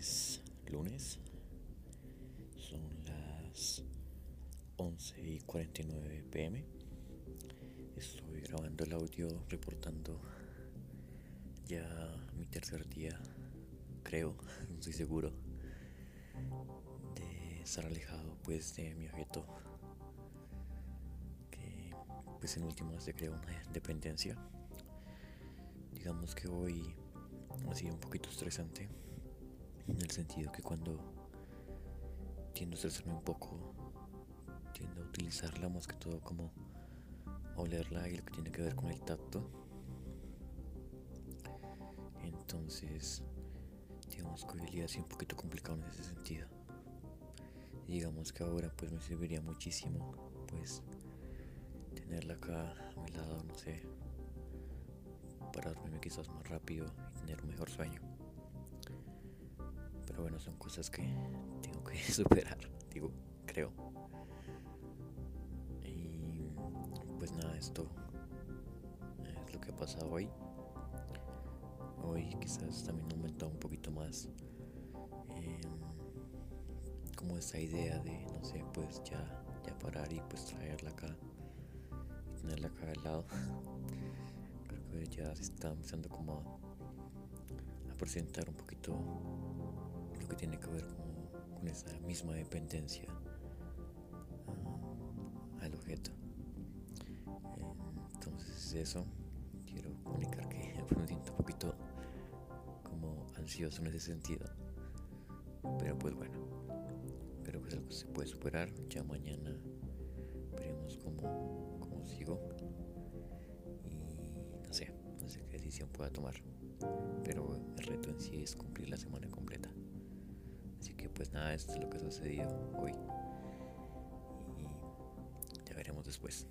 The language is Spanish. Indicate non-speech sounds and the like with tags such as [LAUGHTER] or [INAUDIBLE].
es lunes, son las 11 y 49 pm. Estoy grabando el audio, reportando ya mi tercer día, creo, no [LAUGHS] estoy seguro, de estar alejado pues de mi objeto, que pues en último se crea una dependencia. Digamos que hoy ha sido un poquito estresante en el sentido que cuando tiendo a estresarme un poco, tiendo a utilizarla más que todo como olerla y lo que tiene que ver con el tacto. Entonces, digamos que hoy el día un poquito complicado en ese sentido. digamos que ahora pues me serviría muchísimo pues tenerla acá a mi lado, no sé, para dormirme quizás más rápido y tener un mejor sueño. Bueno, son cosas que tengo que [LAUGHS] superar, digo, creo. Y pues nada, esto es lo que ha pasado hoy. Hoy quizás también ha aumentado un poquito más eh, como esa idea de, no sé, pues ya, ya parar y pues traerla acá tenerla acá al lado. [LAUGHS] Creo que ya se está empezando como a presentar un poquito que tiene que ver con, esa misma dependencia ah, al objeto. entonces eso, quiero comunicar que [LAUGHS] me siento un poquito como ansioso en ese sentido. Pero pues bueno, creo que es algo que se puede superar. Ya mañana veremos cómo, cómo sigo. Y no sé, no sé qué decisión pueda tomar. Pero el reto en sí es cumplir la semana completa pues nada, esto es lo que ha sucedido hoy. Y ya veremos después.